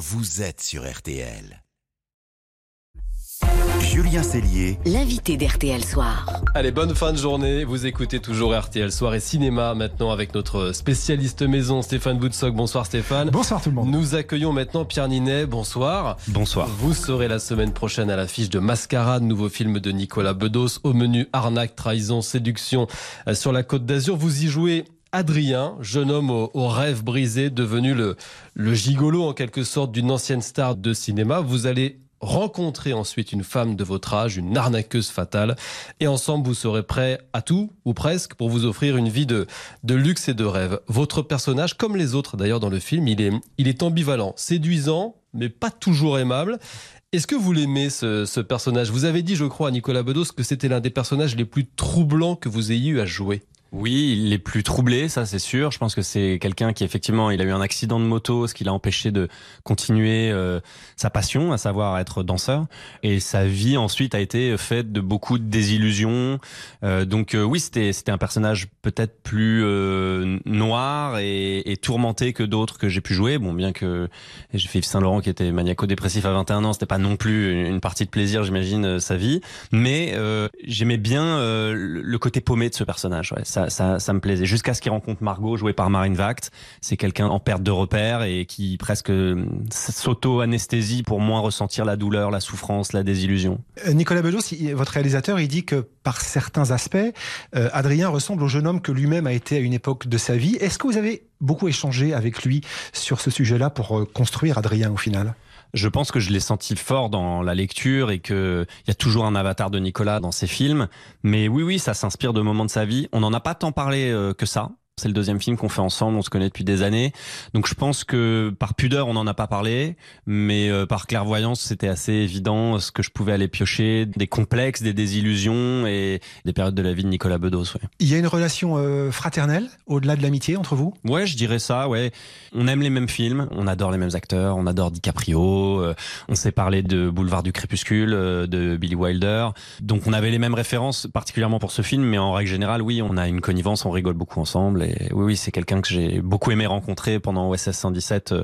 vous êtes sur RTL. Julien Cellier, l'invité d'RTL Soir. Allez, bonne fin de journée. Vous écoutez toujours RTL Soir et Cinéma maintenant avec notre spécialiste maison Stéphane Boutsock. Bonsoir Stéphane. Bonsoir tout le monde. Nous accueillons maintenant Pierre Ninet. Bonsoir. Bonsoir. Vous serez la semaine prochaine à l'affiche de Mascarade, nouveau film de Nicolas Bedos. Au menu arnaque, trahison, séduction euh, sur la côte d'Azur. Vous y jouez Adrien, jeune homme au, au rêve brisé, devenu le, le gigolo en quelque sorte d'une ancienne star de cinéma. Vous allez rencontrer ensuite une femme de votre âge, une arnaqueuse fatale, et ensemble vous serez prêt à tout, ou presque, pour vous offrir une vie de, de luxe et de rêve. Votre personnage, comme les autres d'ailleurs dans le film, il est, il est ambivalent, séduisant, mais pas toujours aimable. Est-ce que vous l'aimez, ce, ce personnage? Vous avez dit, je crois, à Nicolas Bedos que c'était l'un des personnages les plus troublants que vous ayez eu à jouer. Oui, il est plus troublé, ça c'est sûr. Je pense que c'est quelqu'un qui effectivement, il a eu un accident de moto, ce qui l'a empêché de continuer euh, sa passion, à savoir être danseur. Et sa vie ensuite a été faite de beaucoup de désillusions. Euh, donc euh, oui, c'était c'était un personnage peut-être plus euh, noir et, et, tourmenté que d'autres que j'ai pu jouer. Bon, bien que j'ai fait Yves Saint Laurent qui était maniaco-dépressif à 21 ans, c'était pas non plus une partie de plaisir, j'imagine, sa vie. Mais j'aimais bien le côté paumé de ce personnage. Ouais. Ça, me plaisait. Jusqu'à ce qu'il rencontre Margot, jouée par Marine Vact. C'est quelqu'un en perte de repère et qui presque s'auto-anesthésie pour moins ressentir la douleur, la souffrance, la désillusion. Nicolas Bedos, votre réalisateur, il dit que par certains aspects, euh, Adrien ressemble au jeune homme que lui-même a été à une époque de sa vie. Est-ce que vous avez beaucoup échangé avec lui sur ce sujet-là pour euh, construire Adrien au final? Je pense que je l'ai senti fort dans la lecture et que il y a toujours un avatar de Nicolas dans ses films. Mais oui, oui, ça s'inspire de moments de sa vie. On n'en a pas tant parlé euh, que ça. C'est le deuxième film qu'on fait ensemble, on se connaît depuis des années. Donc je pense que par pudeur, on n'en a pas parlé, mais euh, par clairvoyance, c'était assez évident ce que je pouvais aller piocher, des complexes, des désillusions et des périodes de la vie de Nicolas Bedos. Ouais. Il y a une relation euh, fraternelle au-delà de l'amitié entre vous? Ouais, je dirais ça, ouais. On aime les mêmes films, on adore les mêmes acteurs, on adore DiCaprio, euh, on s'est parlé de Boulevard du Crépuscule, euh, de Billy Wilder. Donc on avait les mêmes références, particulièrement pour ce film, mais en règle générale, oui, on a une connivence, on rigole beaucoup ensemble. Et oui, oui, c'est quelqu'un que j'ai beaucoup aimé rencontrer pendant OSS 117.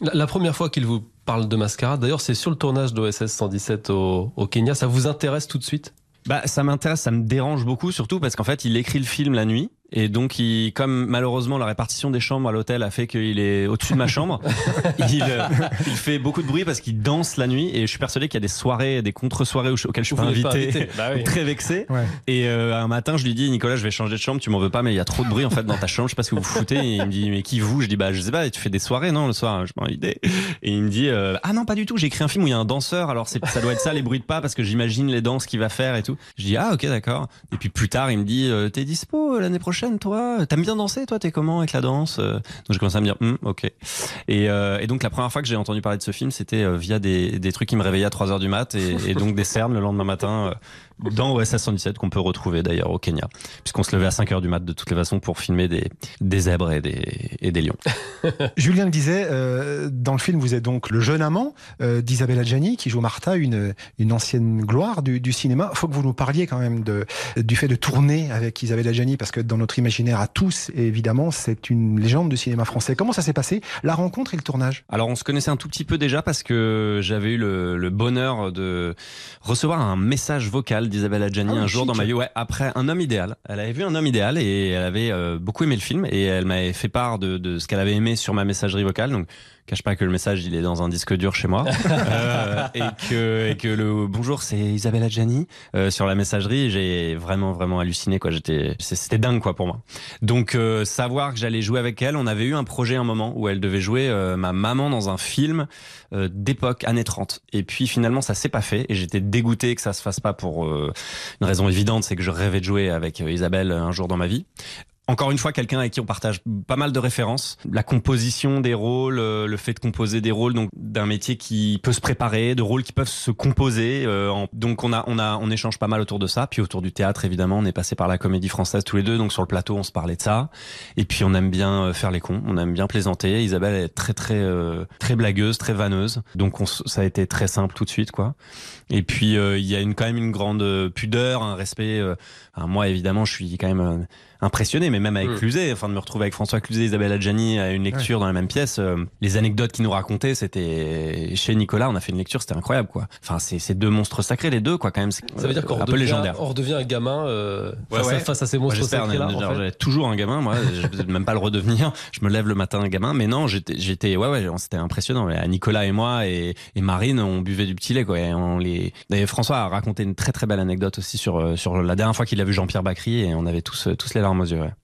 La, la première fois qu'il vous parle de Mascarade, d'ailleurs, c'est sur le tournage d'OSS 117 au, au Kenya. Ça vous intéresse tout de suite? Bah, ça m'intéresse, ça me dérange beaucoup, surtout parce qu'en fait, il écrit le film la nuit. Et donc, il, comme malheureusement la répartition des chambres à l'hôtel a fait qu'il est au-dessus de ma chambre, il, euh, il, fait beaucoup de bruit parce qu'il danse la nuit. Et je suis persuadé qu'il y a des soirées, des contre-soirées auxquelles je suis pas invité, pas invité. Bah oui. très vexé. Ouais. Et euh, un matin, je lui dis, Nicolas, je vais changer de chambre, tu m'en veux pas, mais il y a trop de bruit en fait dans ta chambre, je sais pas ce que vous foutez. Et il me dit, mais qui vous? Je dis, bah je sais pas, tu fais des soirées, non, le soir, je m'en invité. Et il me dit, euh, ah non, pas du tout, j'ai écrit un film où il y a un danseur, alors ça doit être ça, les bruits de pas, parce que j'imagine les danses qu'il va faire et tout. Je dis, ah ok, d'accord. Et puis plus tard, il me dit, t'es dispo l'année prochaine, toi? Bien danser, toi, t'es comment avec la danse? Donc j'ai commencé à me dire, hm, ok. Et, euh, et, donc la première fois que j'ai entendu parler de ce film, c'était euh, via des, des, trucs qui me réveillaient à 3 heures du mat et, et donc des cernes le lendemain matin euh, dans OSS 117 qu'on peut retrouver d'ailleurs au Kenya, puisqu'on se levait à 5 heures du mat de toutes les façons pour filmer des, des zèbres et des, et des lions. Julien le disait, euh, dans le film, vous êtes donc le jeune amant euh, d'Isabella Gianni qui joue Martha, une, une ancienne gloire du, du cinéma. Il faut que vous nous parliez quand même de, du fait de tourner avec Isabella Gianni, parce que dans notre imaginaire à tous, évidemment, c'est une légende du cinéma français. Comment ça s'est passé, la rencontre et le tournage? Alors, on se connaissait un tout petit peu déjà parce que j'avais eu le, le bonheur de recevoir un message vocal d'Isabella Gianni ah, un jour dans ma vie. Ouais, après Un homme idéal. Elle avait vu Un homme idéal et elle avait euh, beaucoup aimé le film et elle m'avait fait part de, de ce qu'elle avait aimé sur ma messagerie vocale. Donc, cache pas que le message il est dans un disque dur chez moi. Euh, et que et que le bonjour c'est Isabelle Adjani euh, sur la messagerie. J'ai vraiment vraiment halluciné quoi. J'étais c'était dingue quoi pour moi. Donc euh, savoir que j'allais jouer avec elle on avait eu un projet un moment où elle devait jouer euh, ma maman dans un film euh, d'époque années 30 et puis finalement ça s'est pas fait. Et j'étais dégoûté que ça se fasse pas pour une raison évidente c'est que je rêvais de jouer avec Isabelle un jour dans ma vie encore une fois, quelqu'un avec qui on partage pas mal de références. La composition des rôles, euh, le fait de composer des rôles, donc d'un métier qui peut se préparer, de rôles qui peuvent se composer. Euh, donc on a, on a, on échange pas mal autour de ça. Puis autour du théâtre, évidemment, on est passé par la comédie française tous les deux. Donc sur le plateau, on se parlait de ça. Et puis on aime bien euh, faire les cons, on aime bien plaisanter. Isabelle est très, très, très blagueuse, très vanneuse. Donc on, ça a été très simple tout de suite, quoi. Et puis il y a une, quand même une grande pudeur, un respect. moi, évidemment, je suis quand même impressionné, mais même avec Mm. Cluzet, enfin de me retrouver avec François Cluzet, Isabelle Adjani à une lecture dans la même pièce, euh, les anecdotes qu'ils nous racontaient, c'était chez Nicolas, on a fait une lecture, c'était incroyable quoi. Enfin c'est deux monstres sacrés les deux quoi quand même. c'est Ça veut dire qu'on un peu redevient, légendaire. on redevient un gamin euh, Ouais, face, À, face à ces monstres sacrés là. en fait. toujours un gamin, moi, je vais même pas le redevenir. Je me lève le matin un gamin, mais non, j'étais, ouais, ouais, c'était impressionnant. Mais, Nicolas et moi et, et Marine, on buvait du petit lait, quoi. Et on les. Et François a raconté une très très belle anecdote aussi sur euh, sur la dernière fois qu'il a vu Jean-Pierre Bacry et on avait tous tous les larmes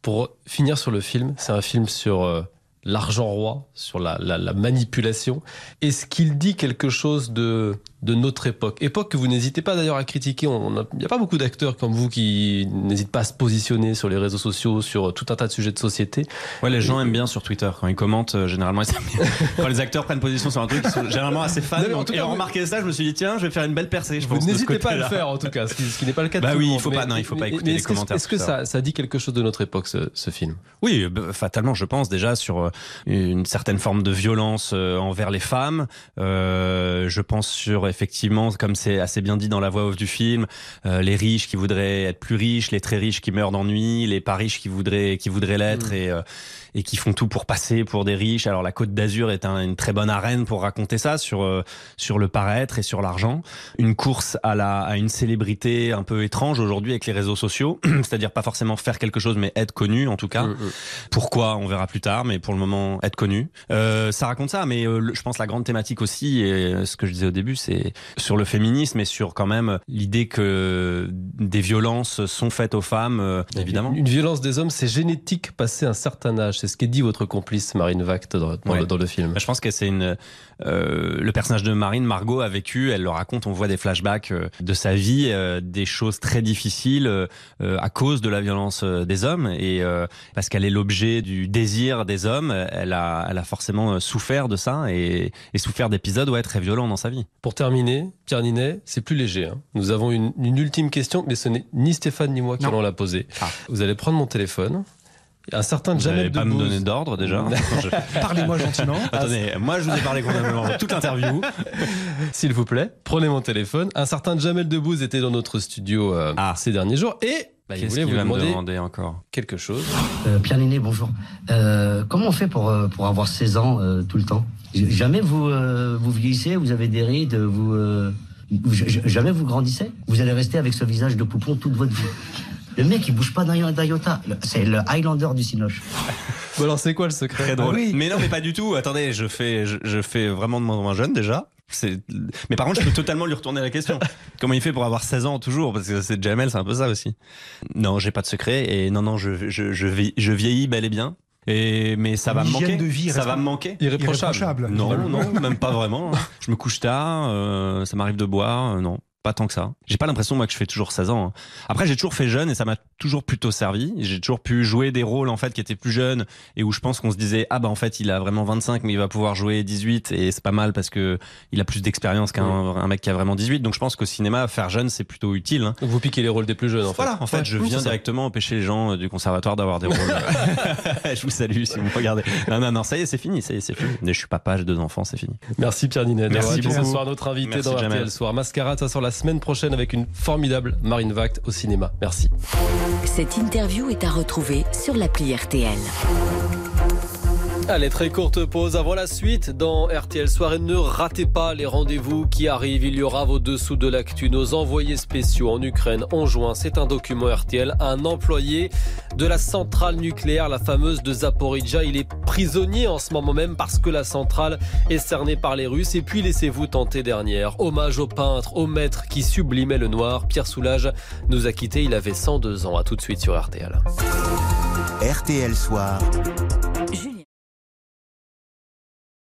Pour finir sur le film, c'est un film sur euh, l'argent roi, sur la, la- la manipulation. Est-ce qu'il dit quelque chose de, de notre époque Époque que vous n'hésitez pas d'ailleurs à critiquer. Il n'y a pas beaucoup d'acteurs comme vous qui n'hésitent pas à se positionner sur les réseaux sociaux, sur tout un tas de sujets de société. Ouais, les gens aiment bien sur Twitter quand ils commentent. euh, généralement, ils aiment bien. quand les acteurs prennent position sur un truc, ils sont généralement assez fans. Non, en et en vous- remarqué ça, je me suis dit tiens, je vais faire une belle percée. Je Vous n'hésitez pas à le faire en tout cas, ce qui, n'est pas le cas de Bah oui, il faut pas- non, il faut pas écouter les commentaires Est-ce que ça, ça dit quelque chose de notre époque, ce, ce film? Oui, bah, fatalement, je pense déjà sur euh, une certaine forme de violence euh, envers les femmes. Euh, je pense sur effectivement, comme c'est assez bien dit dans la voix off du film, euh, les riches qui voudraient être plus riches, les très riches qui meurent d'ennui, les pas riches qui voudraient qui voudraient l'être Mm. et euh, et qui font tout pour passer pour des riches. Alors la Côte d'Azur est un- une très bonne arène pour raconter ça sur euh, sur le paraître et sur l'argent. Une course à la à une célébrité un peu étrange aujourd'hui avec les réseaux sociaux, c'est-à-dire pas forcément faire quelque chose mais être connu en tout cas. Mm, mm. Pourquoi On verra plus tard, mais pour le moment, être connu. Ça raconte ça, mais je pense la grande thématique aussi, et ce que je disais au début, c'est sur le féminisme et sur quand même l'idée que des violences sont faites aux femmes, euh, évidemment. Une, une violence des hommes, c'est génétique passé un certain âge. C'est ce qu'est dit votre complice Marine Vact dans, dans Ouais. le, dans le film. Je pense que c'est une euh, le personnage de Marine Margot a vécu, elle le raconte, on voit des flashbacks euh, de sa vie, euh, des choses très difficiles euh, à cause de la violence des hommes et parce qu'elle est l'objet du désir des hommes, elle a elle a forcément souffert de ça et, et souffert d'épisodes ouais très violents dans sa vie. Pour terminer, Pierre Ninet, c'est plus léger. hein. Nous avons une, une ultime question, mais ce n'est ni Stéphane ni moi qui allons la poser. Ah. Vous allez prendre mon téléphone. Un certain Vous Jamel pas me donner d'ordre déjà. Je- Parlez-moi gentiment. Attendez, moi je vous ai parlé convenablement toute l'interview. S'il vous plaît, prenez mon téléphone. Un certain Jamel Debbouze était dans notre studio euh, Ah. ces derniers jours et bah, il Qu'est-ce voulait qu'il vous va me demander demander encore quelque chose. Euh, Pierre Néné, bonjour. Euh, comment on fait pour, euh, pour avoir 16 ans euh, tout le temps? Jamais vous, euh, vous vieillissez, vous avez des rides, vous, euh, jamais vous grandissez? Vous allez rester avec ce visage de poupon toute votre vie. Le mec, il bouge pas d'un iota. C'est le Highlander du Cinoche. Bon alors c'est quoi le secret? Très drôle. Ah oui. Mais non, mais pas du tout. Attendez, je fais, je, je fais vraiment de moins en moins jeune déjà. Mais par contre, je peux totalement lui retourner la question. Comment il fait pour avoir 16 ans toujours Parce que c'est Jamel, c'est un peu ça aussi. Non, j'ai pas de secret. Et non, non, je, je, je, vie- je vieillis bel et bien. Et, mais ça va me manquer. de vie ça va me manquer. Irréprochable. Irréprochable. Non, non, même pas vraiment. Je me couche tard, euh, ça m'arrive de boire, euh, non. Pas tant que ça. J'ai pas l'impression moi que je fais toujours 16 ans. hein. Après j'ai toujours fait jeune et ça m'a toujours plutôt servi. J'ai toujours pu jouer des rôles en fait qui étaient plus jeunes et où je pense qu'on se disait ah bah en fait il a vraiment 25 mais il va pouvoir jouer 18 et c'est pas mal parce que il a plus d'expérience qu'un un mec qui a vraiment 18. Donc je pense qu'au cinéma faire jeune c'est plutôt utile. hein. Vous piquez les rôles des plus jeunes en fait. Voilà, en fait, Ouais, je viens directement empêcher les gens euh, du conservatoire d'avoir des rôles. je vous salue si vous me regardez. Non, non, non, ça y est, c'est fini, ça y est, c'est fini. Mais je suis papa, j'ai deux enfants, c'est fini. Merci Pierre Ninet Merci beaucoup. soir notre invité Merci, dans. RTL Soir. Mascarade, ça sort la semaine prochaine avec une formidable Marine Vact au cinéma. Merci. Cette interview est à retrouver sur l'appli RTL. Allez, très courte pause avant la suite dans RTL Soir et ne ratez pas les rendez-vous qui arrivent. Il y aura vos dessous de l'actu. Nos envoyés spéciaux en Ukraine ont joint, c'est un document RTL, un employé de la centrale nucléaire, la fameuse de Zaporizhia. Il est prisonnier en ce moment même parce que la centrale est cernée par les Russes. Et puis laissez-vous tenter dernière. Hommage au peintre, au maître qui sublimait le noir. Pierre Soulages nous a quittés. Il avait 102 ans. À tout de suite sur RTL. RTL Soir,